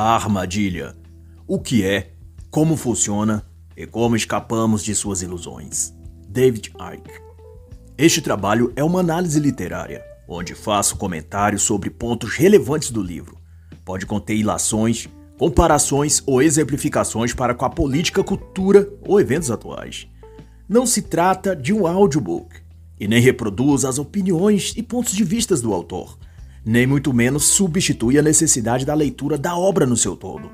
A Armadilha. O que é, como funciona e como escapamos de suas ilusões. David Icke. Este trabalho é uma análise literária, onde faço comentários sobre pontos relevantes do livro. Pode conter ilações, comparações ou exemplificações para com a política, cultura ou eventos atuais. Não se trata de um audiobook e nem reproduz as opiniões e pontos de vista do autor, nem muito menos substitui a necessidade da leitura da obra no seu todo.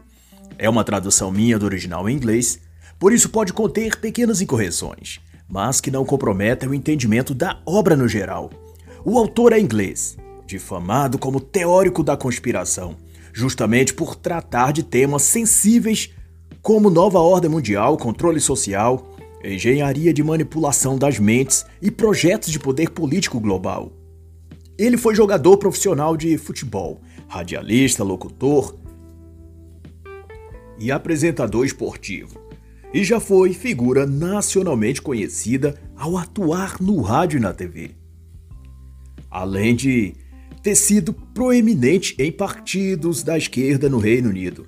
É uma tradução minha do original em inglês, por isso pode conter pequenas incorreções, mas que não comprometem o entendimento da obra no geral. O autor é inglês, difamado como teórico da conspiração, justamente por tratar de temas sensíveis como nova ordem mundial, controle social, engenharia de manipulação das mentes e projetos de poder político global. Ele foi jogador profissional de futebol, radialista, locutor e apresentador esportivo. E já foi figura nacionalmente conhecida ao atuar no rádio e na TV. Além de ter sido proeminente em partidos da esquerda no Reino Unido,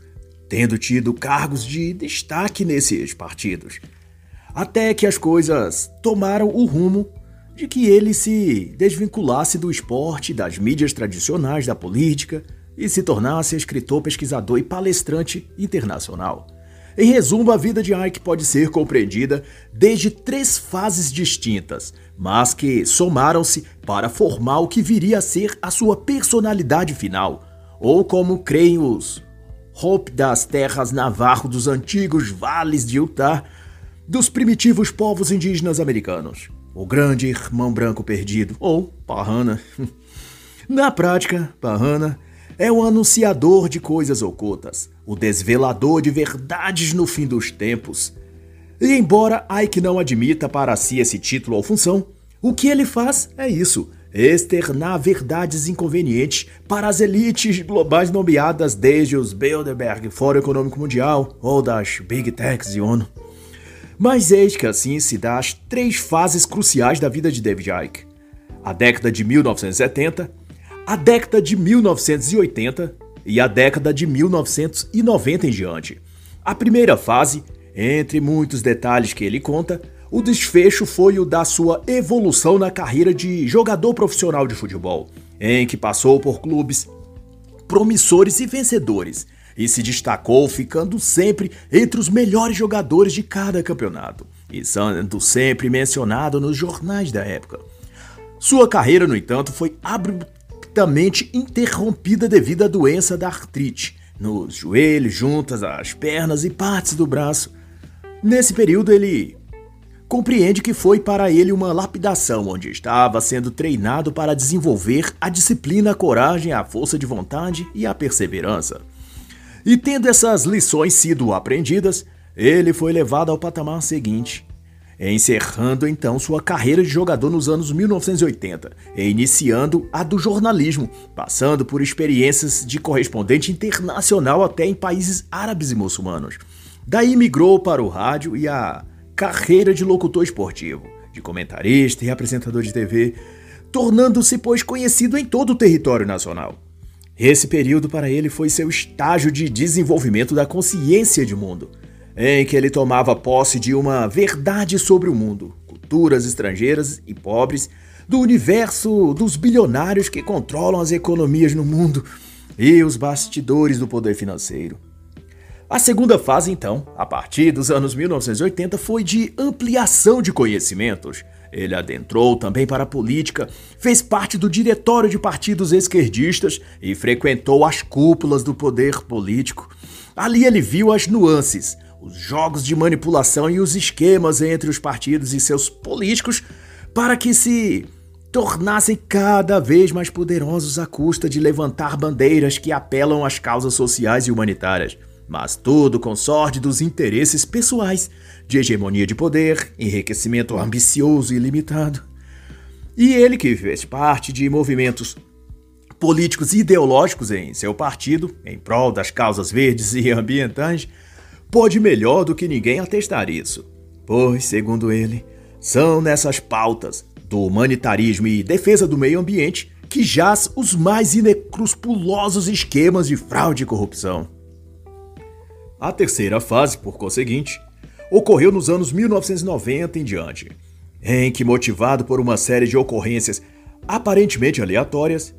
tendo tido cargos de destaque nesses partidos, até que as coisas tomaram o rumo de que ele se desvinculasse do esporte, das mídias tradicionais, da política e se tornasse escritor, pesquisador e palestrante internacional. Em resumo, a vida de Ike pode ser compreendida desde três fases distintas, mas que somaram-se para formar o que viria a ser a sua personalidade final, ou como creem os Hope das terras navarro dos antigos vales de Utah, dos primitivos povos indígenas americanos, o grande irmão branco perdido, ou Parrana. Na prática, Parrana é o anunciador de coisas ocultas, o desvelador de verdades no fim dos tempos. E embora Ike não admita para si esse título ou função, o que ele faz é isso: externar verdades inconvenientes para as elites globais nomeadas desde os Bilderberg, Fórum Econômico Mundial ou das Big Techs e ONU. Mas eis que assim se dá as três fases cruciais da vida de David Icke: a década de 1970, a década de 1980 e a década de 1990 em diante. A primeira fase, entre muitos detalhes que ele conta, o desfecho foi o da sua evolução na carreira de jogador profissional de futebol, em que passou por clubes promissores e vencedores, e se destacou ficando sempre entre os melhores jogadores de cada campeonato, e sendo sempre mencionado nos jornais da época. Sua carreira, no entanto, foi abruptamente interrompida devido à doença da artrite nos joelhos, juntas às pernas e partes do braço. Nesse período, ele compreende que foi para ele uma lapidação, onde estava sendo treinado para desenvolver a disciplina, a coragem, a força de vontade e a perseverança. E tendo essas lições sido aprendidas, ele foi levado ao patamar seguinte, encerrando então sua carreira de jogador nos anos 1980 e iniciando a do jornalismo, passando por experiências de correspondente internacional até em países árabes e muçulmanos. Daí migrou para o rádio e a carreira de locutor esportivo, de comentarista e apresentador de TV, tornando-se, pois, conhecido em todo o território nacional. Esse período para ele foi seu estágio de desenvolvimento da consciência de mundo, em que ele tomava posse de uma verdade sobre o mundo, culturas estrangeiras e pobres, do universo dos bilionários que controlam as economias no mundo e os bastidores do poder financeiro. A segunda fase, então, a partir dos anos 1980, foi de ampliação de conhecimentos, ele adentrou também para a política, fez parte do diretório de partidos esquerdistas e frequentou as cúpulas do poder político. Ali ele viu as nuances, os jogos de manipulação e os esquemas entre os partidos e seus políticos para que se tornassem cada vez mais poderosos à custa de levantar bandeiras que apelam às causas sociais e humanitárias mas tudo com sorte dos interesses pessoais, de hegemonia de poder, enriquecimento ambicioso e limitado. E ele, que fez parte de movimentos políticos e ideológicos em seu partido, em prol das causas verdes e ambientais, pode melhor do que ninguém atestar isso. Pois, segundo ele, são nessas pautas do humanitarismo e defesa do meio ambiente que jaz os mais inescrupulosos esquemas de fraude e corrupção. A terceira fase, por conseguinte, ocorreu nos anos 1990 em diante, em que, motivado por uma série de ocorrências aparentemente aleatórias,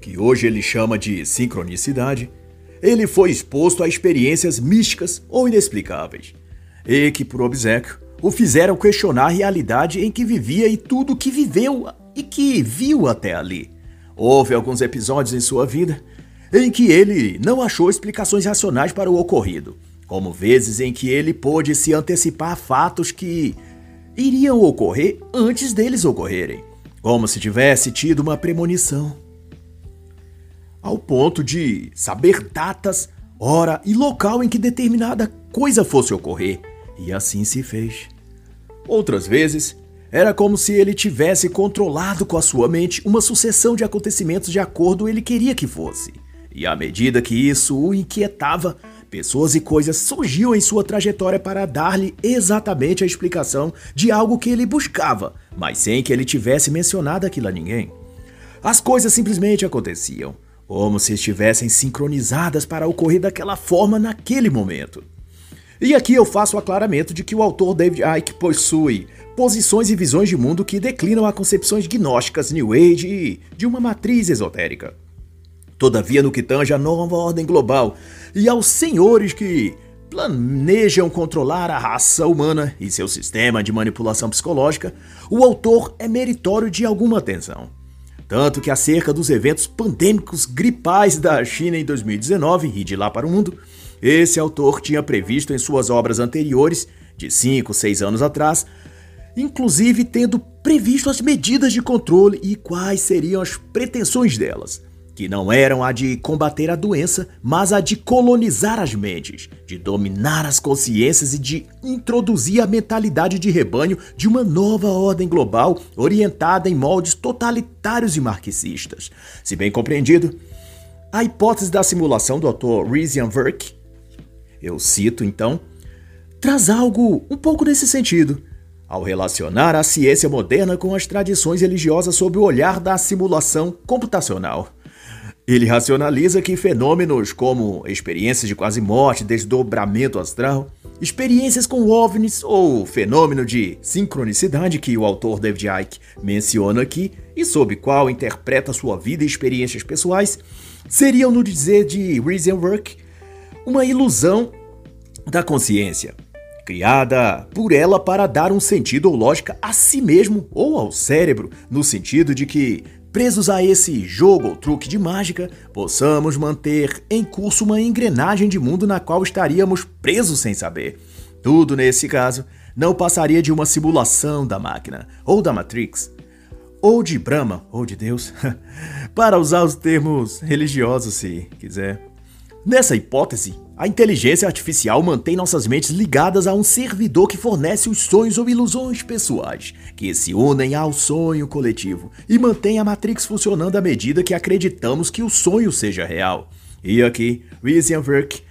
que hoje ele chama de sincronicidade, ele foi exposto a experiências místicas ou inexplicáveis, e que, por obsequio, o fizeram questionar a realidade em que vivia e tudo que viveu e que viu até ali. Houve alguns episódios em sua vida em que ele não achou explicações racionais para o ocorrido, como vezes em que ele pôde se antecipar a fatos que iriam ocorrer antes deles ocorrerem, como se tivesse tido uma premonição. Ao ponto de saber datas, hora e local em que determinada coisa fosse ocorrer, e assim se fez. Outras vezes, era como se ele tivesse controlado com a sua mente uma sucessão de acontecimentos de acordo ele queria que fosse. E à medida que isso o inquietava, pessoas e coisas surgiam em sua trajetória para dar-lhe exatamente a explicação de algo que ele buscava, mas sem que ele tivesse mencionado aquilo a ninguém. As coisas simplesmente aconteciam, como se estivessem sincronizadas para ocorrer daquela forma naquele momento. E aqui eu faço o aclaramento de que o autor David Icke possui posições e visões de mundo que declinam a concepções gnósticas New Age e de uma matriz esotérica. Todavia, no que tange à nova ordem global e aos senhores que planejam controlar a raça humana e seu sistema de manipulação psicológica, o autor é meritório de alguma atenção. Tanto que acerca dos eventos pandêmicos gripais da China em 2019 e de lá para o mundo, esse autor tinha previsto em suas obras anteriores, de 5, 6 anos atrás, inclusive tendo previsto as medidas de controle e quais seriam as pretensões delas que não eram a de combater a doença, mas a de colonizar as mentes, de dominar as consciências e de introduzir a mentalidade de rebanho de uma nova ordem global orientada em moldes totalitários e marxistas. Se bem compreendido, a hipótese da simulação do autor Rizian Verk, eu cito então, traz algo um pouco nesse sentido. Ao relacionar a ciência moderna com as tradições religiosas sob o olhar da simulação computacional. Ele racionaliza que fenômenos como experiências de quase morte, desdobramento astral, experiências com OVNIs ou fenômeno de sincronicidade que o autor David Icke menciona aqui e sob qual interpreta sua vida e experiências pessoais, seriam, no dizer de Work, uma ilusão da consciência, criada por ela para dar um sentido ou lógica a si mesmo ou ao cérebro, no sentido de que presos a esse jogo ou truque de mágica, possamos manter em curso uma engrenagem de mundo na qual estaríamos presos sem saber. Tudo nesse caso não passaria de uma simulação da máquina, ou da Matrix, ou de Brahma, ou de Deus, para usar os termos religiosos se quiser. Nessa hipótese, a inteligência artificial mantém nossas mentes ligadas a um servidor que fornece os sonhos ou ilusões pessoais, que se unem ao sonho coletivo e mantém a Matrix funcionando à medida que acreditamos que o sonho seja real. E aqui, Weisenberg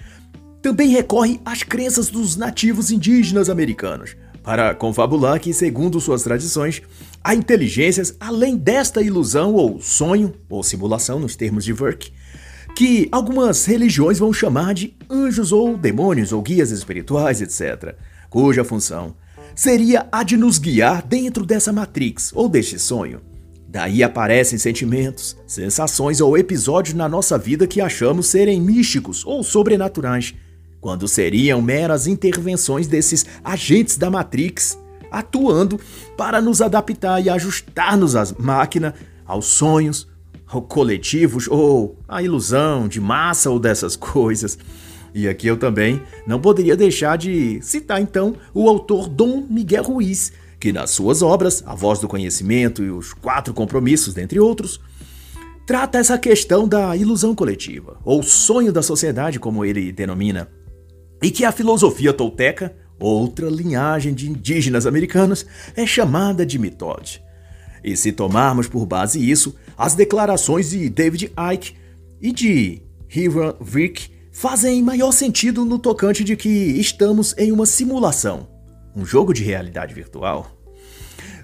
também recorre às crenças dos nativos indígenas americanos, para confabular que, segundo suas tradições, há inteligências além desta ilusão ou sonho, ou simulação nos termos de Verk, que algumas religiões vão chamar de anjos ou demônios ou guias espirituais, etc., cuja função seria a de nos guiar dentro dessa matrix ou deste sonho. Daí aparecem sentimentos, sensações ou episódios na nossa vida que achamos serem místicos ou sobrenaturais, quando seriam meras intervenções desses agentes da Matrix atuando para nos adaptar e ajustar-nos à máquina, aos sonhos, coletivos, ou a ilusão de massa ou dessas coisas. E aqui eu também não poderia deixar de citar então o autor Dom Miguel Ruiz, que nas suas obras, A Voz do Conhecimento e Os Quatro Compromissos, dentre outros, trata essa questão da ilusão coletiva, ou sonho da sociedade, como ele denomina, e que a filosofia tolteca, outra linhagem de indígenas americanos, é chamada de mitóide. E se tomarmos por base isso, as declarações de David Icke e de Hiram Vick fazem maior sentido no tocante de que estamos em uma simulação, um jogo de realidade virtual.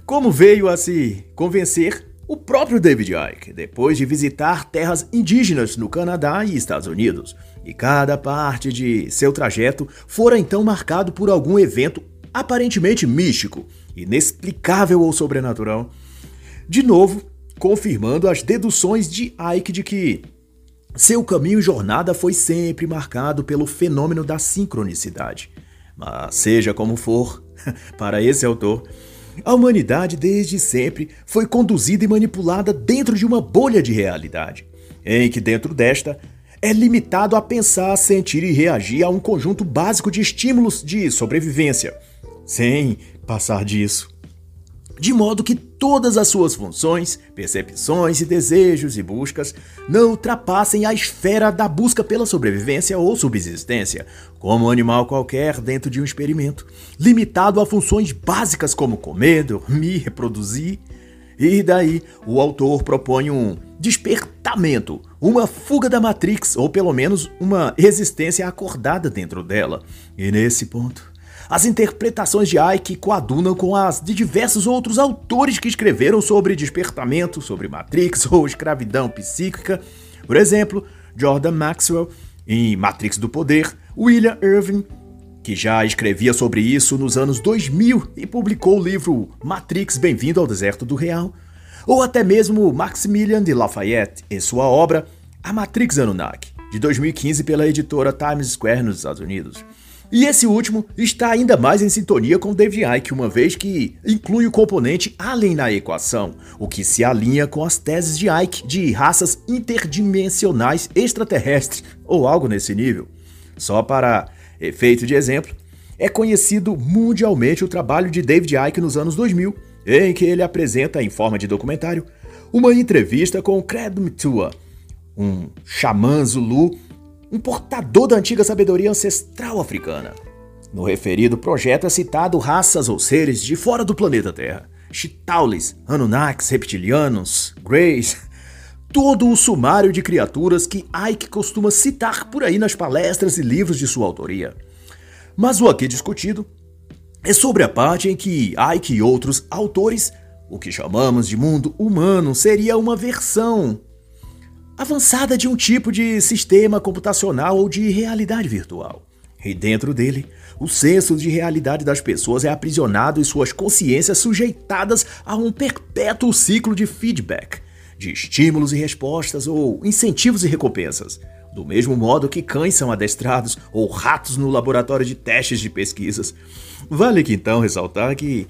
Como veio a se convencer O próprio David Icke, depois de visitar terras indígenas no Canadá e Estados Unidos, e cada parte de seu trajeto fora então marcado por algum evento aparentemente místico, inexplicável ou sobrenatural, de novo confirmando as deduções de Icke de que seu caminho e jornada foi sempre marcado pelo fenômeno da sincronicidade. Mas seja como for, para esse autor, a humanidade desde sempre foi conduzida e manipulada dentro de uma bolha de realidade, em que dentro desta é limitado a pensar, sentir e reagir a um conjunto básico de estímulos de sobrevivência, sem passar disso de modo que todas as suas funções, percepções e desejos e buscas não ultrapassem a esfera da busca pela sobrevivência ou subsistência, como um animal qualquer dentro de um experimento, limitado a funções básicas como comer, dormir, reproduzir. E daí o autor propõe um despertamento, uma fuga da Matrix, ou pelo menos uma existência acordada dentro dela. E nesse ponto, as interpretações de Ike coadunam com as de diversos outros autores que escreveram sobre despertamento, sobre Matrix ou escravidão psíquica. Por exemplo, Jordan Maxwell em Matrix do Poder, William Irving, que já escrevia sobre isso nos anos 2000 e publicou o livro Matrix Bem-vindo ao Deserto do Real, ou até mesmo Maximilian de Lafayette em sua obra A Matrix Anunnaki, de 2015 pela editora Times Square nos Estados Unidos. E esse último está ainda mais em sintonia com David Icke, uma vez que inclui o componente além na equação, o que se alinha com as teses de Icke de raças interdimensionais extraterrestres ou algo nesse nível. Só para efeito de exemplo, é conhecido mundialmente o trabalho de David Icke nos anos 2000, em que ele apresenta em forma de documentário uma entrevista com Cred Mtua, um xamã Zulu um portador da antiga sabedoria ancestral africana. No referido projeto é citado raças ou seres de fora do planeta Terra. Chitaules, Anunnakis, reptilianos, Greys, todo o sumário de criaturas que Ike costuma citar por aí nas palestras e livros de sua autoria. Mas o aqui discutido é sobre a parte em que Ike e outros autores, o que chamamos de mundo humano, seria uma versão avançada de um tipo de sistema computacional ou de realidade virtual. E dentro dele, o senso de realidade das pessoas é aprisionado e suas consciências sujeitadas a um perpétuo ciclo de feedback, de estímulos e respostas ou incentivos e recompensas. Do mesmo modo que cães são adestrados ou ratos no laboratório de testes de pesquisas. Vale que então ressaltar que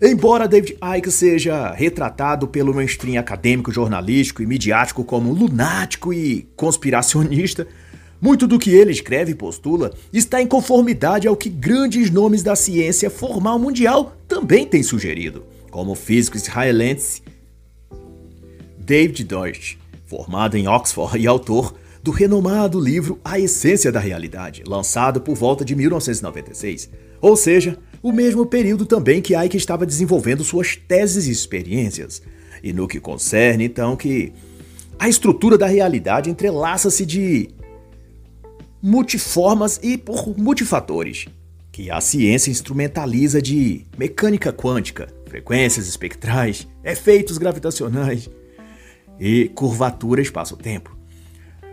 Embora David Icke seja retratado pelo mainstream acadêmico, jornalístico e midiático como lunático e conspiracionista, muito do que ele escreve e postula está em conformidade ao que grandes nomes da ciência formal mundial também têm sugerido, como o físico israelense David Deutsch, formado em Oxford e autor do renomado livro A Essência da Realidade, lançado por volta de 1996. Ou seja, o mesmo período também que Ike estava desenvolvendo suas teses e experiências. E no que concerne, então, que a estrutura da realidade entrelaça-se de multiformas e por multifatores, que a ciência instrumentaliza de mecânica quântica, frequências espectrais, efeitos gravitacionais e curvatura espaço-tempo.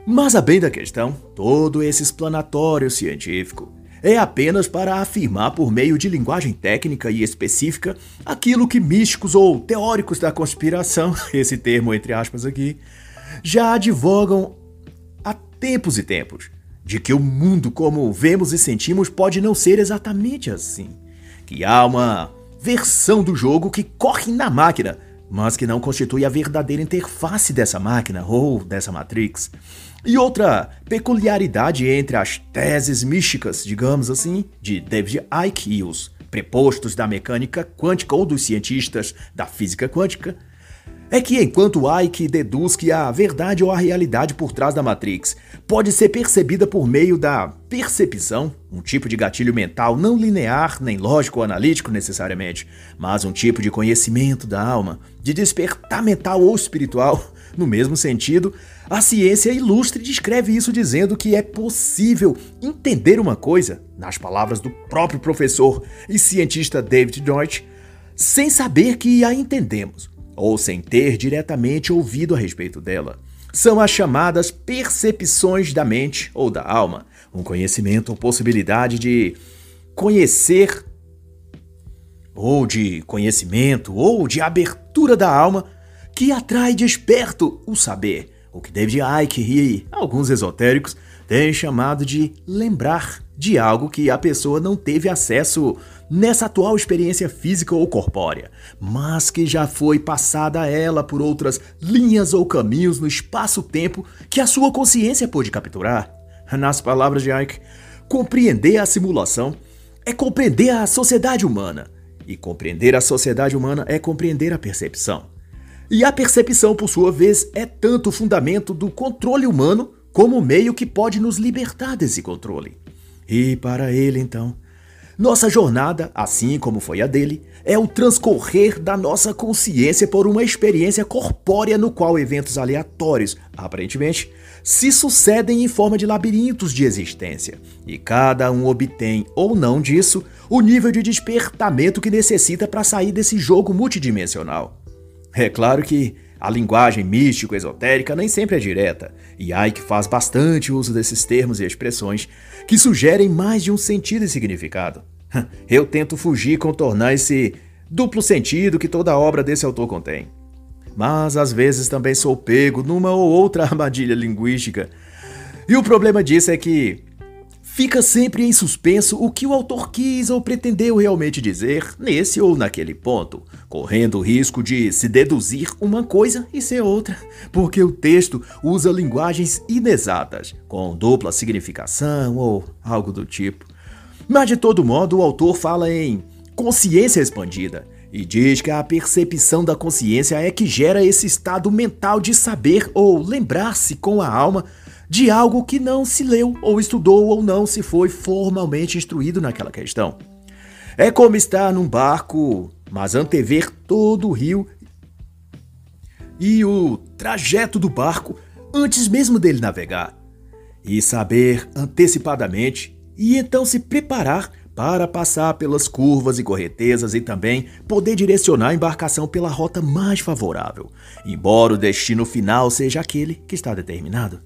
Mas a bem da questão, todo esse explanatório científico é apenas para afirmar por meio de linguagem técnica e específica aquilo que místicos ou teóricos da conspiração, esse termo entre aspas aqui, já advogam há tempos e tempos, de que o mundo como vemos e sentimos pode não ser exatamente assim, que há uma versão do jogo que corre na máquina, mas que não constitui a verdadeira interface dessa máquina ou dessa Matrix. E outra peculiaridade entre as teses místicas, digamos assim, de David Icke e os prepostos da mecânica quântica ou dos cientistas da física quântica, é que enquanto Icke deduz que a verdade ou a realidade por trás da Matrix pode ser percebida por meio da percepção, um tipo de gatilho mental não linear nem lógico ou analítico necessariamente, mas um tipo de conhecimento da alma, de despertar mental ou espiritual, no mesmo sentido, a ciência ilustre descreve isso dizendo que é possível entender uma coisa, nas palavras do próprio professor e cientista David Deutsch, sem saber que a entendemos. Ou sem ter diretamente ouvido a respeito dela. São as chamadas percepções da mente ou da alma, um conhecimento ou possibilidade de conhecer ou de conhecimento ou de abertura da alma que atrai desperto o saber, o que David Icke e alguns esotéricos têm chamado de lembrar de algo que a pessoa não teve acesso nessa atual experiência física ou corpórea, mas que já foi passada a ela por outras linhas ou caminhos no espaço-tempo que a sua consciência pôde capturar. Nas palavras de Ike, compreender a simulação é compreender a sociedade humana, e compreender a sociedade humana é compreender a percepção. E a percepção, por sua vez, é tanto o fundamento do controle humano como o meio que pode nos libertar desse controle. E para ele, então, nossa jornada, assim como foi a dele, é o transcorrer da nossa consciência por uma experiência corpórea no qual eventos aleatórios, aparentemente, se sucedem em forma de labirintos de existência, e cada um obtém ou não disso o nível de despertamento que necessita para sair desse jogo multidimensional. É claro que a linguagem místico-esotérica nem sempre é direta, e Ike faz bastante uso desses termos e expressões que sugerem mais de um sentido e significado. Eu tento fugir e contornar esse duplo sentido que toda obra desse autor contém. Mas às vezes também sou pego numa ou outra armadilha linguística. E o problema disso é que Fica sempre em suspenso o que o autor quis ou pretendeu realmente dizer nesse ou naquele ponto, correndo o risco de se deduzir uma coisa e ser outra, porque o texto usa linguagens inexatas, com dupla significação ou algo do tipo. Mas de todo modo, o autor fala em consciência expandida e diz que a percepção da consciência é que gera esse estado mental de saber ou lembrar-se com a alma de algo que não se leu ou estudou ou não se foi formalmente instruído naquela questão. É como estar num barco, mas antever todo o rio e o trajeto do barco antes mesmo dele navegar, e saber antecipadamente e então se preparar para passar pelas curvas e correntezas e também poder direcionar a embarcação pela rota mais favorável, embora o destino final seja aquele que está determinado.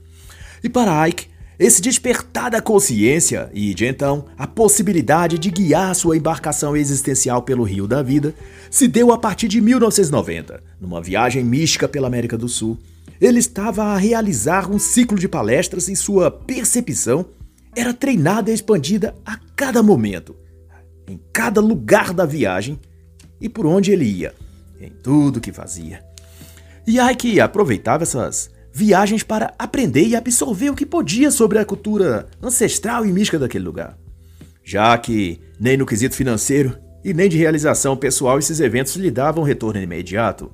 E para Ike, esse despertar da consciência e, de então, a possibilidade de guiar sua embarcação existencial pelo rio da vida se deu a partir de 1990, numa viagem mística pela América do Sul. Ele estava a realizar um ciclo de palestras e sua percepção era treinada e expandida a cada momento, em cada lugar da viagem e por onde ele ia, em tudo que fazia. E Ike aproveitava essas viagens para aprender e absorver o que podia sobre a cultura ancestral e mística daquele lugar. Já que nem no quesito financeiro e nem de realização pessoal esses eventos lhe davam retorno imediato.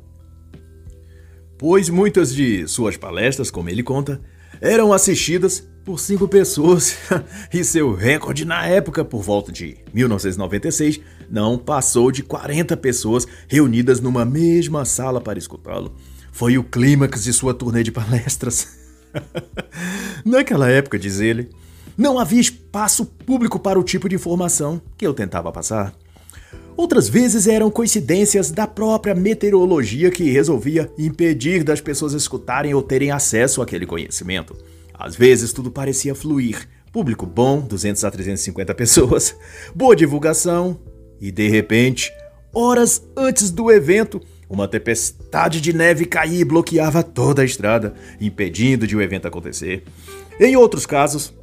Pois muitas de suas palestras, como ele conta, eram assistidas por cinco pessoas e seu recorde na época, por volta de 1996, não passou de 40 pessoas reunidas numa mesma sala para escutá-lo foi o clímax de sua turnê de palestras. Naquela época, diz ele, não havia espaço público para o tipo de informação que eu tentava passar. Outras vezes eram coincidências da própria meteorologia que resolvia impedir das pessoas escutarem ou terem acesso àquele conhecimento. Às vezes tudo parecia fluir. Público bom, 200 a 350 pessoas, boa divulgação, e de repente, horas antes do evento, uma tempestade de neve caía e bloqueava toda a estrada, impedindo de o evento acontecer. Em outros casos,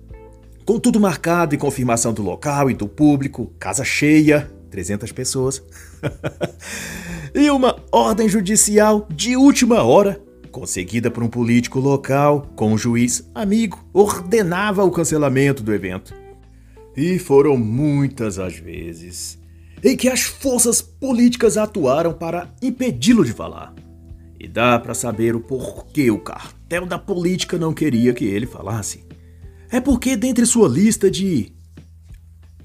com tudo marcado e confirmação do local e do público, casa cheia, 300 pessoas, e uma ordem judicial de última hora, conseguida por um político local, com um juiz amigo, ordenava o cancelamento do evento. E foram muitas as vezes em que as forças políticas atuaram para impedi-lo de falar. E dá para saber o porquê o cartel da política não queria que ele falasse. É porque, dentre sua lista de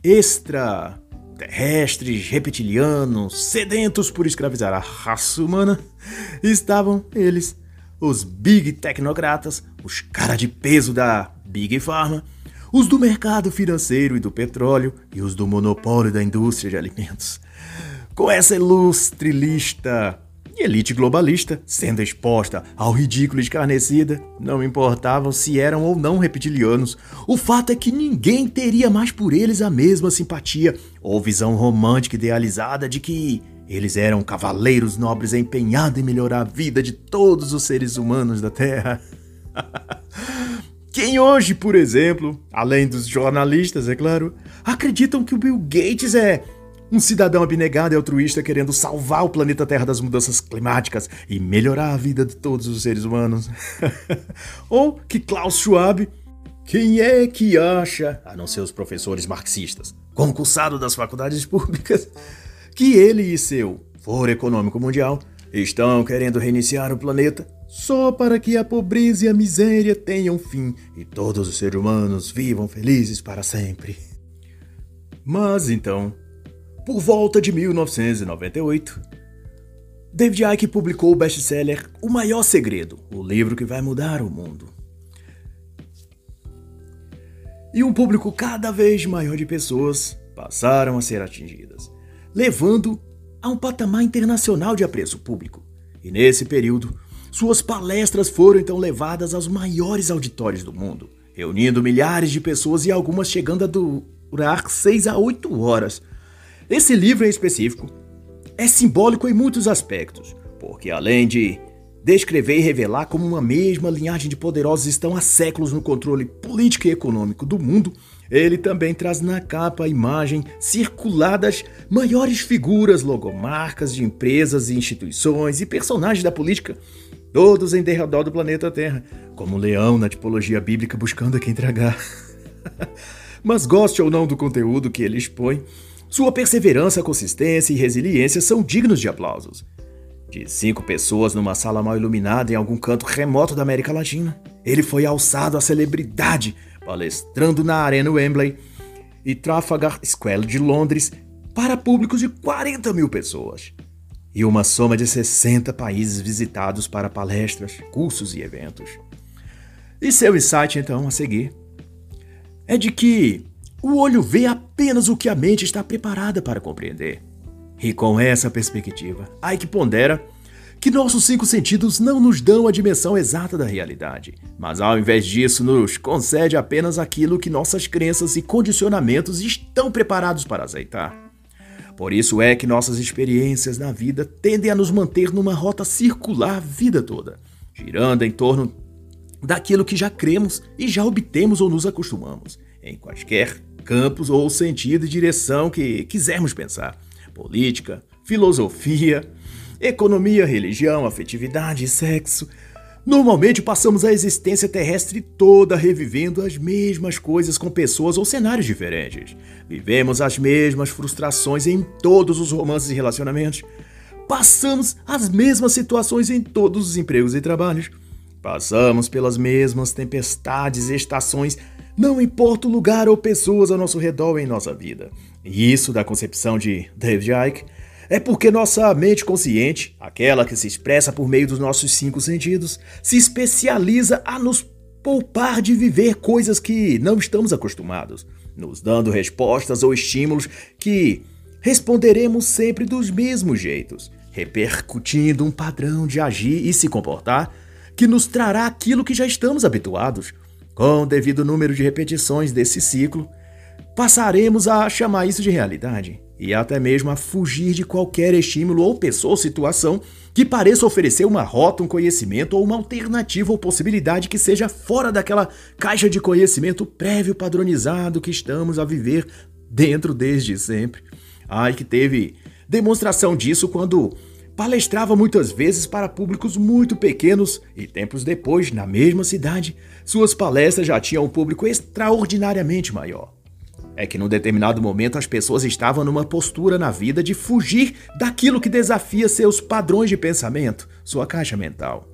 extraterrestres, reptilianos, sedentos por escravizar a raça humana, estavam eles, os big tecnocratas, os cara de peso da Big Pharma, os do mercado financeiro e do petróleo e os do monopólio da indústria de alimentos. Com essa ilustre lista e elite globalista, sendo exposta ao ridículo escarnecida, não importavam se eram ou não reptilianos. O fato é que ninguém teria mais por eles a mesma simpatia ou visão romântica idealizada de que eles eram cavaleiros nobres empenhados em melhorar a vida de todos os seres humanos da Terra. Quem hoje, por exemplo, além dos jornalistas, é claro, acreditam que o Bill Gates é um cidadão abnegado e altruísta querendo salvar o planeta Terra das mudanças climáticas e melhorar a vida de todos os seres humanos. Ou que Klaus Schwab, quem é que acha, a não ser os professores marxistas, concursado das faculdades públicas, que ele e seu Foro Econômico Mundial estão querendo reiniciar o planeta só para que a pobreza e a miséria tenham fim e todos os seres humanos vivam felizes para sempre. Mas então, por volta de 1998, David Icke publicou o best-seller O Maior Segredo, o livro que vai mudar o mundo. E um público cada vez maior de pessoas passaram a ser atingidas, levando a um patamar internacional de apreço público. E nesse período, suas palestras foram então levadas aos maiores auditórios do mundo, reunindo milhares de pessoas e algumas chegando a durar 6 a 8 horas. Esse livro em específico é simbólico em muitos aspectos, porque além de descrever e revelar como uma mesma linhagem de poderosos estão há séculos no controle político e econômico do mundo, ele também traz na capa a imagem circular das maiores figuras, logomarcas de empresas e instituições e personagens da política, todos em derredor do planeta Terra, como um leão na tipologia bíblica buscando a quem tragar. Mas goste ou não do conteúdo que ele expõe, sua perseverança, consistência e resiliência são dignos de aplausos. De cinco pessoas numa sala mal iluminada em algum canto remoto da América Latina, ele foi alçado à celebridade, palestrando na Arena Wembley e Trafalgar Square de Londres para públicos de 40 mil pessoas. E uma soma de 60 países visitados para palestras, cursos e eventos. E seu insight, então, a seguir, é de que o olho vê apenas o que a mente está preparada para compreender. E com essa perspectiva, Ike pondera que nossos cinco sentidos não nos dão a dimensão exata da realidade, mas ao invés disso nos concede apenas aquilo que nossas crenças e condicionamentos estão preparados para aceitar. Por isso é que nossas experiências na vida tendem a nos manter numa rota circular a vida toda, girando em torno daquilo que já cremos e já obtemos ou nos acostumamos, em quaisquer campos ou sentido e direção que quisermos pensar. Política, filosofia, economia, religião, afetividade sexo. Normalmente passamos a existência terrestre toda revivendo as mesmas coisas com pessoas ou cenários diferentes. Vivemos as mesmas frustrações em todos os romances e relacionamentos. Passamos as mesmas situações em todos os empregos e trabalhos. Passamos pelas mesmas tempestades e estações não importa o lugar ou pessoas ao nosso redor em nossa vida. E isso, da concepção de David Icke, é porque nossa mente consciente, aquela que se expressa por meio dos nossos cinco sentidos, se especializa a nos poupar de viver coisas que não estamos acostumados, nos dando respostas ou estímulos que responderemos sempre dos mesmos jeitos, repercutindo um padrão de agir e se comportar que nos trará aquilo que já estamos habituados, com o devido número de repetições desse ciclo, passaremos a chamar isso de realidade e até mesmo a fugir de qualquer estímulo ou pessoa ou situação que pareça oferecer uma rota, um conhecimento ou uma alternativa ou possibilidade que seja fora daquela caixa de conhecimento prévio padronizado que estamos a viver dentro desde sempre. Ai que teve demonstração disso quando Palestrava muitas vezes para públicos muito pequenos e tempos depois, na mesma cidade, suas palestras já tinham um público extraordinariamente maior. É que num determinado momento as pessoas estavam numa postura na vida de fugir daquilo que desafia seus padrões de pensamento, sua caixa mental.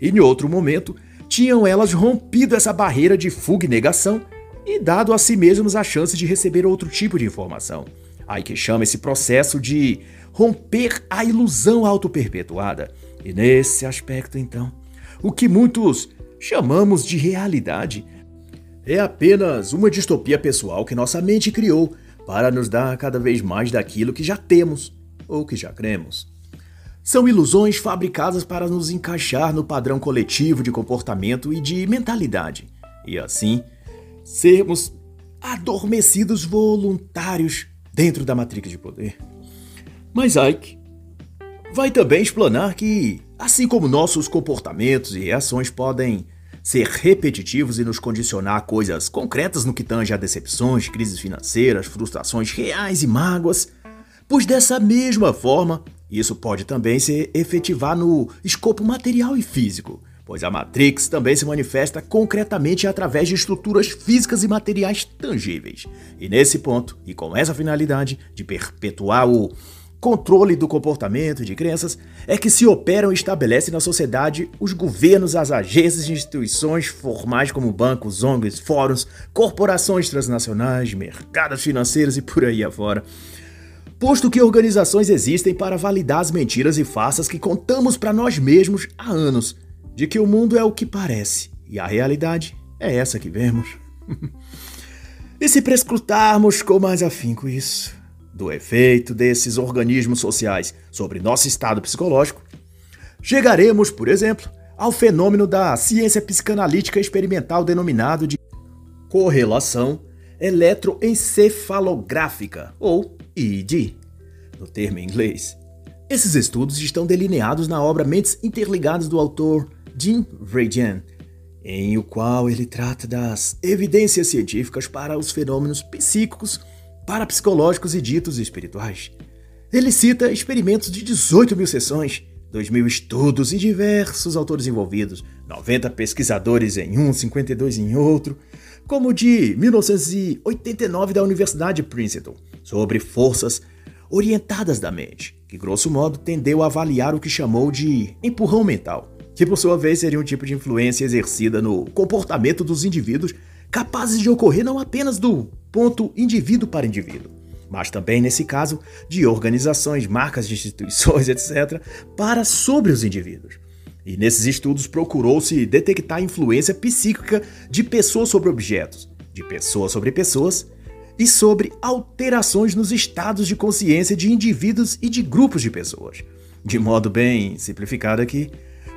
E em outro momento, tinham elas rompido essa barreira de fuga e negação e dado a si mesmas a chance de receber outro tipo de informação. Aí que chama esse processo de romper a ilusão autoperpetuada. E nesse aspecto, então, o que muitos chamamos de realidade é apenas uma distopia pessoal que nossa mente criou para nos dar cada vez mais daquilo que já temos ou que já cremos. são ilusões fabricadas para nos encaixar no padrão coletivo de comportamento e de mentalidade, e assim sermos adormecidos voluntários dentro da matriz de poder. Mas Ike vai também explanar que, assim como nossos comportamentos e reações podem ser repetitivos e nos condicionar a coisas concretas no que tange a decepções, crises financeiras, frustrações reais e mágoas, pois dessa mesma forma, isso pode também se efetivar no escopo material e físico, pois a Matrix também se manifesta concretamente através de estruturas físicas e materiais tangíveis. E nesse ponto, e com essa finalidade de perpetuar o controle do comportamento de crenças, é que se operam e estabelecem na sociedade os governos, as agências e instituições formais como bancos, ONGs, fóruns, corporações transnacionais, mercados financeiros e por aí afora posto que organizações existem para validar as mentiras e farsas que contamos para nós mesmos há anos, de que o mundo é o que parece e a realidade é essa que vemos. e se prescrutarmos com mais afinco isso, do efeito desses organismos sociais sobre nosso estado psicológico, chegaremos, por exemplo, ao fenômeno da ciência psicanalítica experimental denominado de correlação eletroencefalográfica, ou EEG, no termo em inglês. Esses estudos estão delineados na obra Mentes Interligadas do autor Jim Regan, em o qual ele trata das evidências científicas para os fenômenos psíquicos, parapsicológicos e ditos espirituais. Ele cita experimentos de 18 mil sessões, 2 mil estudos e diversos autores envolvidos, 90 pesquisadores em um, 52 em outro, como de 1989 da Universidade de Princeton, sobre forças orientadas da mente, que grosso modo tendeu a avaliar o que chamou de empurrão mental, que por sua vez seria um tipo de influência exercida no comportamento dos indivíduos, capazes de ocorrer não apenas do ponto indivíduo para indivíduo, mas também, nesse caso, de organizações, marcas instituições, etc., para sobre os indivíduos. E nesses estudos procurou-se detectar a influência psíquica de pessoas sobre objetos, de pessoas sobre pessoas e sobre alterações nos estados de consciência de indivíduos e de grupos de pessoas. De modo bem simplificado aqui,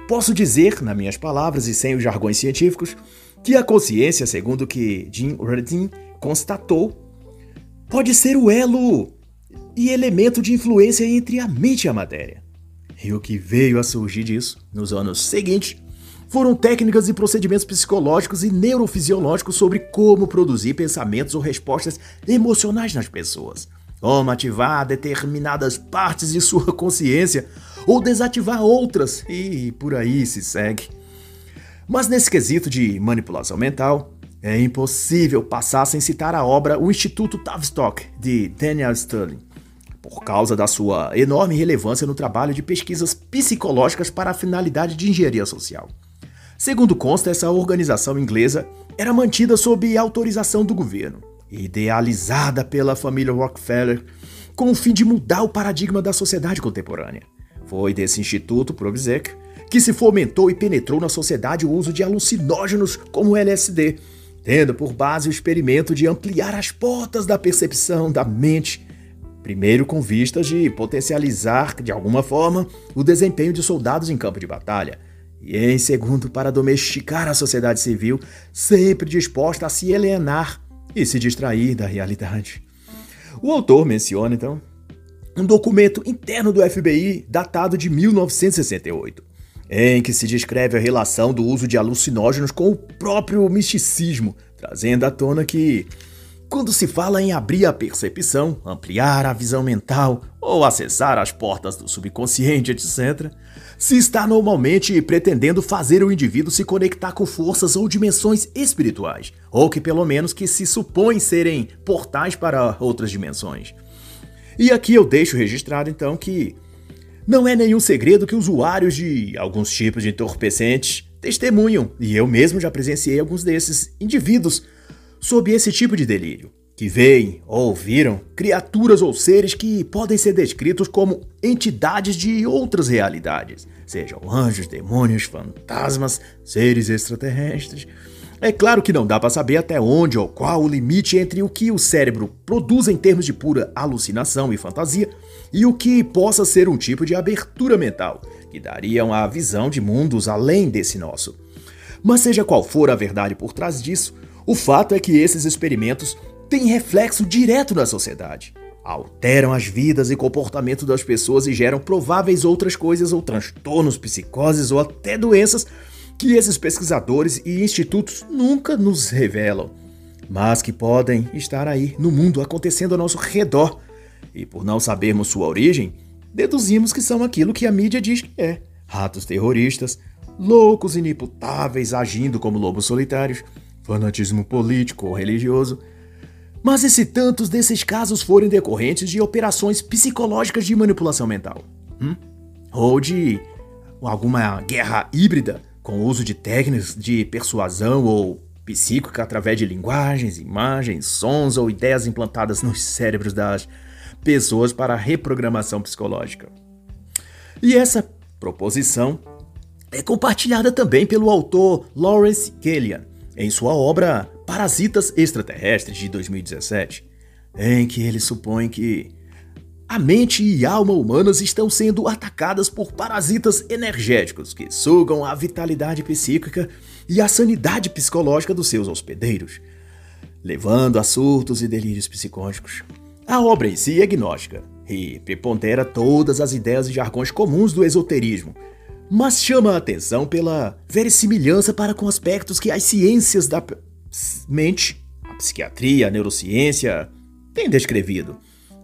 posso dizer, nas minhas palavras e sem os jargões científicos, que a consciência, segundo que Jim Redin constatou, pode ser o elo e elemento de influência entre a mente e a matéria. E o que veio a surgir disso, nos anos seguintes, foram técnicas e procedimentos psicológicos e neurofisiológicos sobre como produzir pensamentos ou respostas emocionais nas pessoas, como ativar determinadas partes de sua consciência ou desativar outras, e por aí se segue. Mas nesse quesito de manipulação mental, é impossível passar sem citar a obra O Instituto Tavistock, de Daniel Sterling por causa da sua enorme relevância no trabalho de pesquisas psicológicas para a finalidade de engenharia social. Segundo consta, essa organização inglesa era mantida sob autorização do governo, idealizada pela família Rockefeller, com o fim de mudar o paradigma da sociedade contemporânea. Foi desse instituto, Provisec, que se fomentou e penetrou na sociedade o uso de alucinógenos como o LSD, tendo por base o experimento de ampliar as portas da percepção da mente Primeiro, com vistas de potencializar, de alguma forma, o desempenho de soldados em campo de batalha. E em segundo, para domesticar a sociedade civil, sempre disposta a se alienar e se distrair da realidade. O autor menciona, então, um documento interno do FBI datado de 1968, em que se descreve a relação do uso de alucinógenos com o próprio misticismo, trazendo à tona que quando se fala em abrir a percepção, ampliar a visão mental ou acessar as portas do subconsciente, etc., se está normalmente pretendendo fazer o indivíduo se conectar com forças ou dimensões espirituais, ou que pelo menos que se supõem serem portais para outras dimensões. E aqui eu deixo registrado então que não é nenhum segredo que usuários de alguns tipos de entorpecentes testemunham, e eu mesmo já presenciei alguns desses indivíduos sob esse tipo de delírio, que veem ou ouviram criaturas ou seres que podem ser descritos como entidades de outras realidades, sejam anjos, demônios, fantasmas, seres extraterrestres, É claro que não dá para saber até onde ou qual o limite entre o que o cérebro produz em termos de pura alucinação e fantasia e o que possa ser um tipo de abertura mental, que daria uma visão de mundos além desse nosso. Mas seja qual for a verdade por trás disso, o fato é que esses experimentos têm reflexo direto na sociedade. Alteram as vidas e comportamento das pessoas e geram prováveis outras coisas ou transtornos, psicoses ou até doenças que esses pesquisadores e institutos nunca nos revelam, mas que podem estar aí no mundo acontecendo ao nosso redor. E por não sabermos sua origem, deduzimos que são aquilo que a mídia diz que é: ratos terroristas, loucos inimputáveis agindo como lobos solitários, fanatismo político ou religioso. Mas e se tantos desses casos forem decorrentes de operações psicológicas de manipulação mental? Hum? Ou de alguma guerra híbrida com o uso de técnicas de persuasão ou psíquica através de linguagens, imagens, sons ou ideias implantadas nos cérebros das pessoas para reprogramação psicológica. E essa proposição é compartilhada também pelo autor Lawrence Gillian em sua obra Parasitas Extraterrestres de 2017, em que ele supõe que a mente e alma humanas estão sendo atacadas por parasitas energéticos que sugam a vitalidade psíquica e a sanidade psicológica dos seus hospedeiros, levando a surtos e delírios psicóticos. A obra em si é gnóstica e prepondera todas as ideias e jargões comuns do esoterismo, mas chama a atenção pela verissimilhança para com aspectos que as ciências da mente, a psiquiatria, a neurociência, têm descrevido.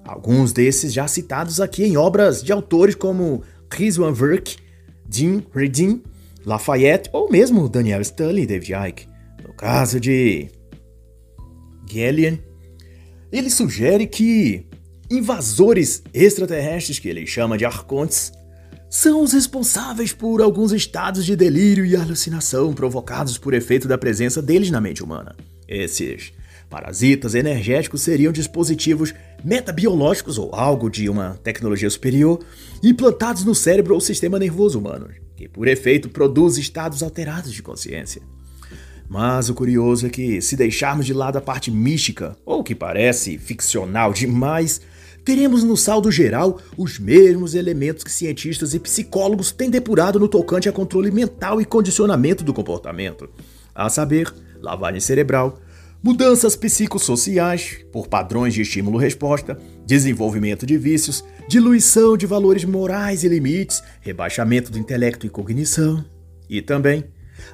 Alguns desses já citados aqui em obras de autores como Chris Van Werk, Jim Redding, Lafayette ou mesmo Daniel Stanley e David Icke. No caso de Gallian, ele sugere que invasores extraterrestres, que ele chama de arcontes, são os responsáveis por alguns estados de delírio e alucinação provocados por efeito da presença deles na mente humana. Esses Parasitas energéticos seriam dispositivos metabiológicos ou algo de uma tecnologia superior implantados no cérebro ou sistema nervoso humano, que por efeito produz estados alterados de consciência. Mas o curioso é que, se deixarmos de lado a parte mística, ou que parece ficcional demais, teremos no saldo geral os mesmos elementos que cientistas e psicólogos têm depurado no tocante a controle mental e condicionamento do comportamento, a saber, lavagem cerebral, mudanças psicossociais por padrões de estímulo-resposta, desenvolvimento de vícios, diluição de valores morais e limites, rebaixamento do intelecto e cognição, e também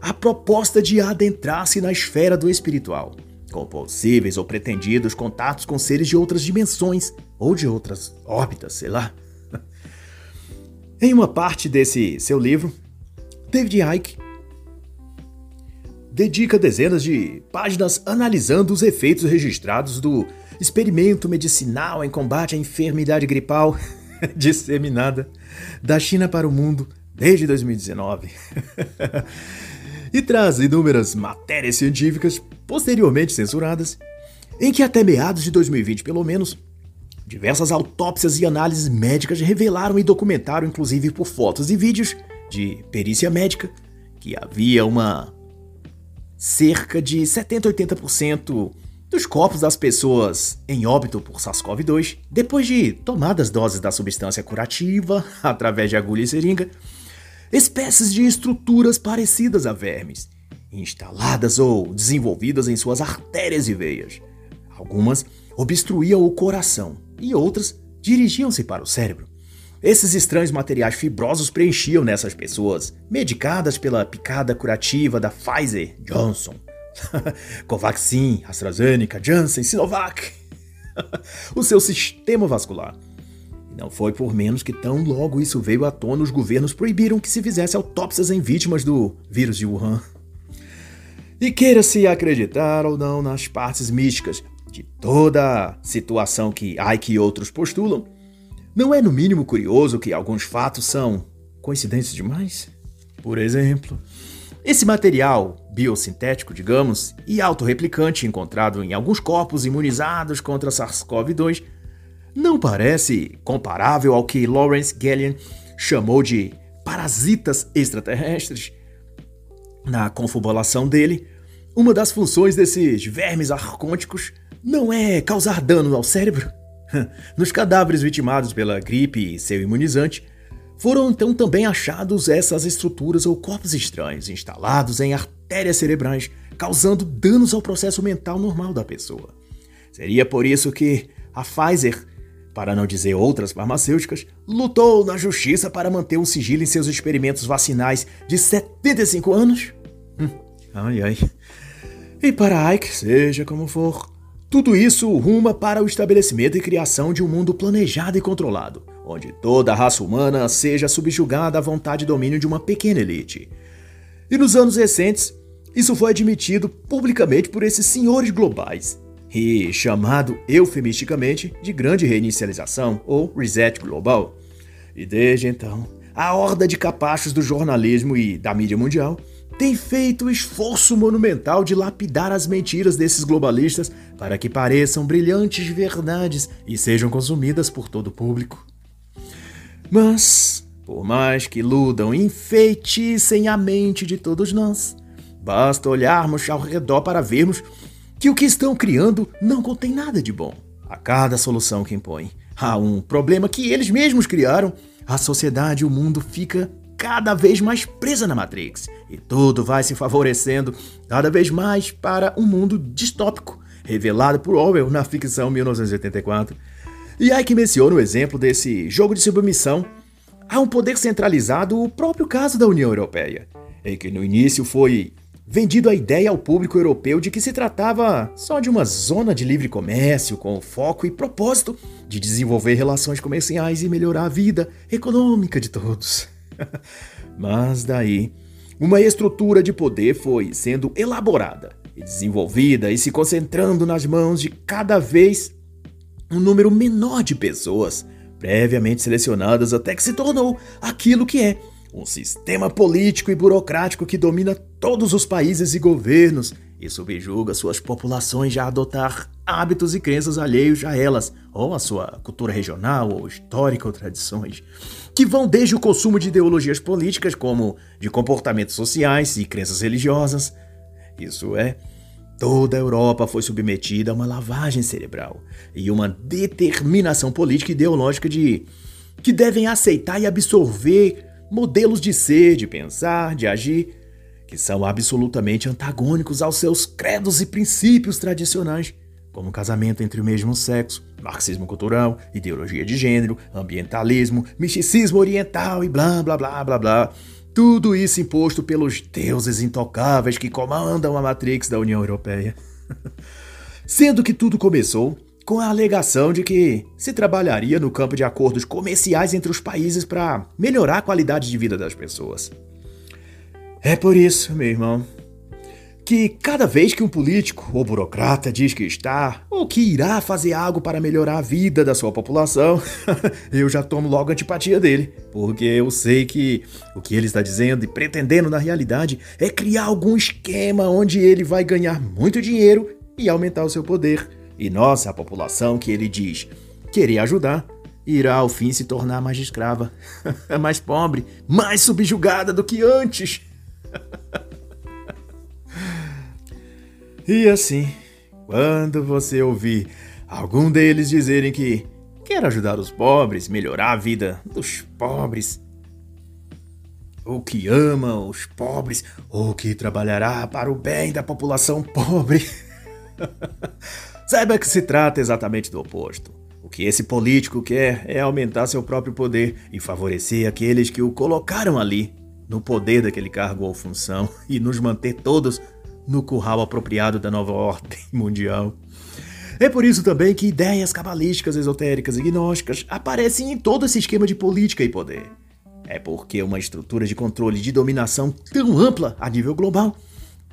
a proposta de adentrar-se na esfera do espiritual, com possíveis ou pretendidos contatos com seres de outras dimensões ou de outras órbitas, sei lá. em uma parte desse seu livro, David Icke dedica dezenas de páginas analisando os efeitos registrados do experimento medicinal em combate à enfermidade gripal disseminada da China para o mundo desde 2019. e traz inúmeras matérias científicas posteriormente censuradas, em que até meados de 2020, pelo menos, diversas autópsias e análises médicas revelaram e documentaram, inclusive por fotos e vídeos de perícia médica, que havia uma cerca de 70 a 80% dos corpos das pessoas em óbito por SARS-CoV-2, depois de tomadas doses da substância curativa através de agulha e seringa, espécies de estruturas parecidas a vermes, instaladas ou desenvolvidas em suas artérias e veias. Algumas obstruíam o coração e outras dirigiam-se para o cérebro. Esses estranhos materiais fibrosos preenchiam nessas pessoas, medicadas pela picada curativa da Pfizer, Johnson, Covaxin, AstraZeneca, Janssen, Sinovac, o seu sistema vascular. Não foi por menos que tão logo isso veio à tona, os governos proibiram que se fizesse autópsias em vítimas do vírus de Wuhan. E queira-se acreditar ou não nas partes místicas de toda a situação que Ike e outros postulam, não é no mínimo curioso que alguns fatos são coincidentes demais? Por exemplo, esse material biosintético, digamos, e autorreplicante encontrado em alguns corpos imunizados contra SARS-CoV-2 não parece comparável ao que Lawrence Gallian chamou de parasitas extraterrestres na confabulação dele, uma das funções desses vermes arcônticos não é causar dano ao cérebro? Nos cadáveres vitimados pela gripe e seu imunizante, foram então também achados essas estruturas ou corpos estranhos instalados em artérias cerebrais, causando danos ao processo mental normal da pessoa. Seria por isso que a Pfizer, para não dizer outras farmacêuticas, lutou na justiça para manter o sigilo em seus experimentos vacinais de 75 anos? Hum, ai ai. E para Ike, seja como for, tudo isso ruma para o estabelecimento e criação de um mundo planejado e controlado, onde toda a raça humana seja subjugada à vontade e domínio de uma pequena elite. E nos anos recentes, isso foi admitido publicamente por esses senhores globais, e chamado eufemisticamente de Grande Reinicialização ou Reset Global. E desde então, a horda de capachos do jornalismo e da mídia mundial tem feito o esforço monumental de lapidar as mentiras desses globalistas para que pareçam brilhantes verdades e sejam consumidas por todo o público. Mas, por mais que ludam e enfeiticem a mente de todos nós, basta olharmos ao redor para vermos que o que estão criando não contém nada de bom. A cada solução que impõem, há um problema que eles mesmos criaram. A sociedade e o mundo fica cada vez mais presa na Matrix e tudo vai se favorecendo cada vez mais para um mundo distópico revelado por Orwell na ficção 1984. E aí que menciona o exemplo desse jogo de submissão a um poder centralizado, o próprio caso da União Europeia, em que no início foi vendido a ideia ao público europeu de que se tratava só de uma zona de livre comércio com foco e propósito de desenvolver relações comerciais e melhorar a vida econômica de todos. Mas daí, uma estrutura de poder foi sendo elaborada e desenvolvida e se concentrando nas mãos de cada vez um número menor de pessoas, previamente selecionadas até que se tornou aquilo que é um sistema político e burocrático que domina todos os países e governos e subjuga suas populações a adotar hábitos e crenças alheios a elas, ou a sua cultura regional, ou histórica, ou tradições, que vão desde o consumo de ideologias políticas, como de comportamentos sociais e crenças religiosas. Isso é, toda a Europa foi submetida a uma lavagem cerebral e uma determinação política e ideológica de que devem aceitar e absorver modelos de ser, de pensar, de agir que são absolutamente antagônicos aos seus credos e princípios tradicionais, como casamento entre o mesmo sexo, marxismo cultural, ideologia de gênero, ambientalismo, misticismo oriental e blá blá blá blá blá. Tudo isso imposto pelos deuses intocáveis que comandam a Matrix da União Europeia. Sendo que tudo começou com a alegação de que se trabalharia no campo de acordos comerciais entre os países para melhorar a qualidade de vida das pessoas. É por isso, meu irmão, que cada vez que um político ou burocrata diz que está ou que irá fazer algo para melhorar a vida da sua população, eu já tomo logo antipatia dele, porque eu sei que o que ele está dizendo e pretendendo na realidade é criar algum esquema onde ele vai ganhar muito dinheiro e aumentar o seu poder. E nossa, a população que ele diz querer ajudar irá ao fim se tornar mais escrava, mais pobre, mais subjugada do que antes. E assim, quando você ouvir algum deles dizerem que quer ajudar os pobres, melhorar a vida dos pobres, ou que ama os pobres, ou que trabalhará para o bem da população pobre, saiba que se trata exatamente do oposto. O que esse político quer é aumentar seu próprio poder e favorecer aqueles que o colocaram ali no poder daquele cargo ou função e nos manter todos no curral apropriado da nova ordem mundial. É por isso também que ideias cabalísticas, esotéricas e gnósticas aparecem em todo esse esquema de política e poder. É porque uma estrutura de controle de dominação tão ampla a nível global,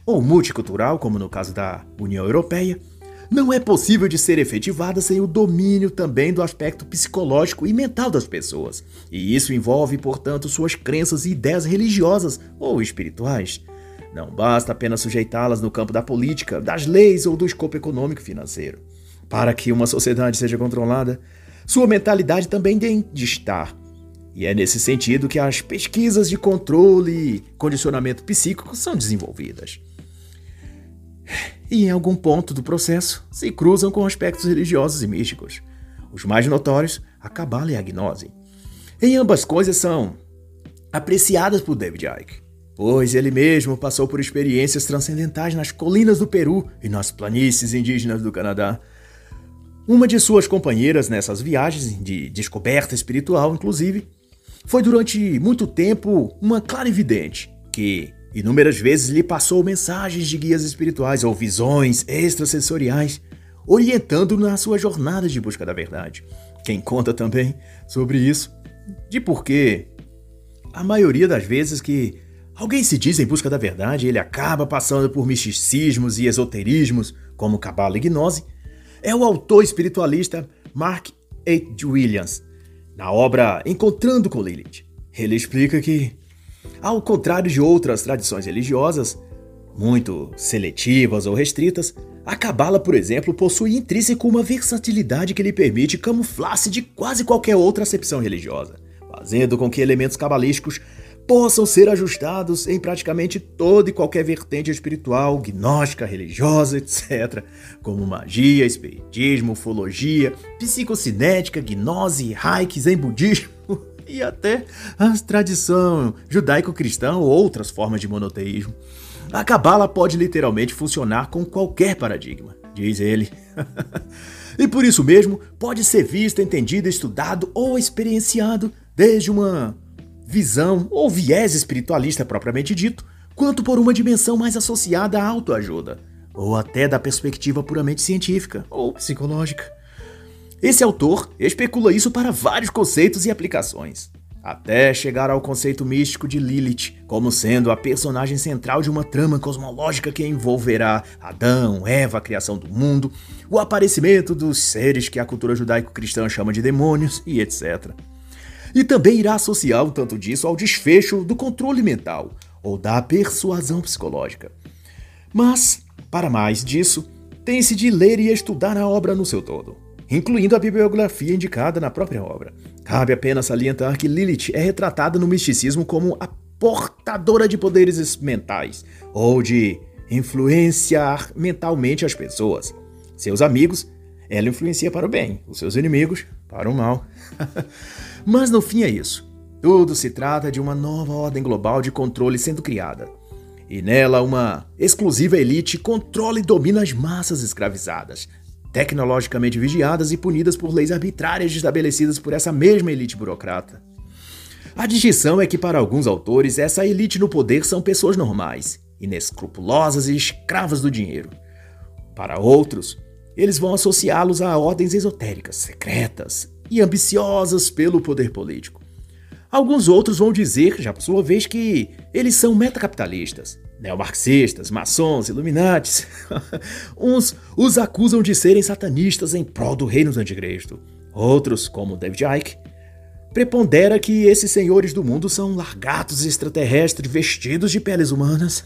ou multicultural, como no caso da União Europeia, não é possível de ser efetivada sem o domínio também do aspecto psicológico e mental das pessoas. E isso envolve, portanto, suas crenças e ideias religiosas ou espirituais. Não basta apenas sujeitá-las no campo da política, das leis ou do escopo econômico financeiro. Para que uma sociedade seja controlada, sua mentalidade também tem de estar. E é nesse sentido que as pesquisas de controle e condicionamento psíquico são desenvolvidas. E em algum ponto do processo se cruzam com aspectos religiosos e místicos. Os mais notórios, a Cabala e a Gnose. Em ambas coisas são apreciadas por David Icke, pois ele mesmo passou por experiências transcendentais nas colinas do Peru e nas planícies indígenas do Canadá. Uma de suas companheiras nessas viagens, de descoberta espiritual inclusive, foi durante muito tempo uma clarividente que inúmeras vezes lhe passou mensagens de guias espirituais ou visões extrasensoriais, orientando na sua jornada de busca da verdade. Quem conta também sobre isso, de porquê a maioria das vezes que alguém se diz em busca da verdade, ele acaba passando por misticismos e esoterismos, como cabala e gnose, é o autor espiritualista Mark H. Williams, na obra Encontrando com Lilith. Ele explica que, ao contrário de outras tradições religiosas, muito seletivas ou restritas, a Cabala, por exemplo, possui intrínseco uma versatilidade que lhe permite camuflar-se de quase qualquer outra acepção religiosa, fazendo com que elementos cabalísticos possam ser ajustados em praticamente toda e qualquer vertente espiritual, gnóstica, religiosa, etc., como magia, espiritismo, ufologia, psicocinética, gnose, reiki, zen budismo e até a tradição judaico-cristã ou outras formas de monoteísmo. A cabala pode literalmente funcionar com qualquer paradigma, diz ele. e por isso mesmo pode ser visto, entendido, estudado ou experienciado desde uma visão ou viés espiritualista propriamente dito, quanto por uma dimensão mais associada à autoajuda, ou até da perspectiva puramente científica ou psicológica. Esse autor especula isso para vários conceitos e aplicações, até chegar ao conceito místico de Lilith como sendo a personagem central de uma trama cosmológica que envolverá Adão, Eva, a criação do mundo, o aparecimento dos seres que a cultura judaico-cristã chama de demônios e etc. E também irá associar um tanto disso ao desfecho do controle mental ou da persuasão psicológica. Mas, para mais disso, tem-se de ler e estudar a obra no seu todo, incluindo a bibliografia indicada na própria obra. Cabe apenas salientar que Lilith é retratada no misticismo como a portadora de poderes mentais ou de influenciar mentalmente as pessoas. Seus amigos, ela influencia para o bem, os seus inimigos para o mal. Mas no fim é isso. Tudo se trata de uma nova ordem global de controle sendo criada. E nela, uma exclusiva elite controla e domina as massas escravizadas, tecnologicamente vigiadas e punidas por leis arbitrárias estabelecidas por essa mesma elite burocrata. A distinção é que, para alguns autores, essa elite no poder são pessoas normais, inescrupulosas e escravas do dinheiro. Para outros, eles vão associá-los a ordens esotéricas, secretas, e ambiciosas pelo poder político. Alguns outros vão dizer, já por sua vez, que eles são metacapitalistas, neomarxistas, maçons, iluminatis. Uns os acusam de serem satanistas em prol do reino do anticristo. Outros, como David Icke, prepondera que esses senhores do mundo são largatos extraterrestres vestidos de peles humanas.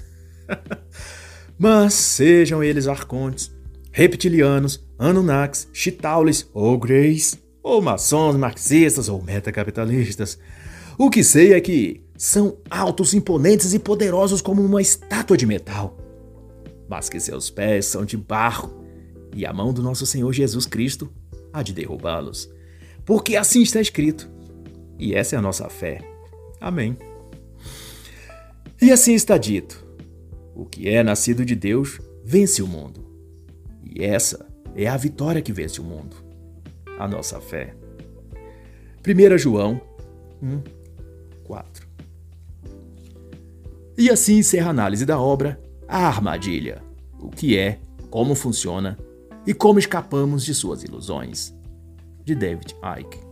Mas sejam eles arcontes, reptilianos, Anunnakis, Chitaulis ou Greys, ou maçons marxistas ou metacapitalistas. O que sei é que são altos, imponentes e poderosos como uma estátua de metal, mas que seus pés são de barro e a mão do nosso Senhor Jesus Cristo há de derrubá-los. Porque assim está escrito. E essa é a nossa fé. Amém. E assim está dito: o que é nascido de Deus vence o mundo. E essa é a vitória que vence o mundo a nossa fé. 1 João 1, E assim encerra a análise da obra A Armadilha: o que é, como funciona e como escapamos de suas ilusões, de David Icke.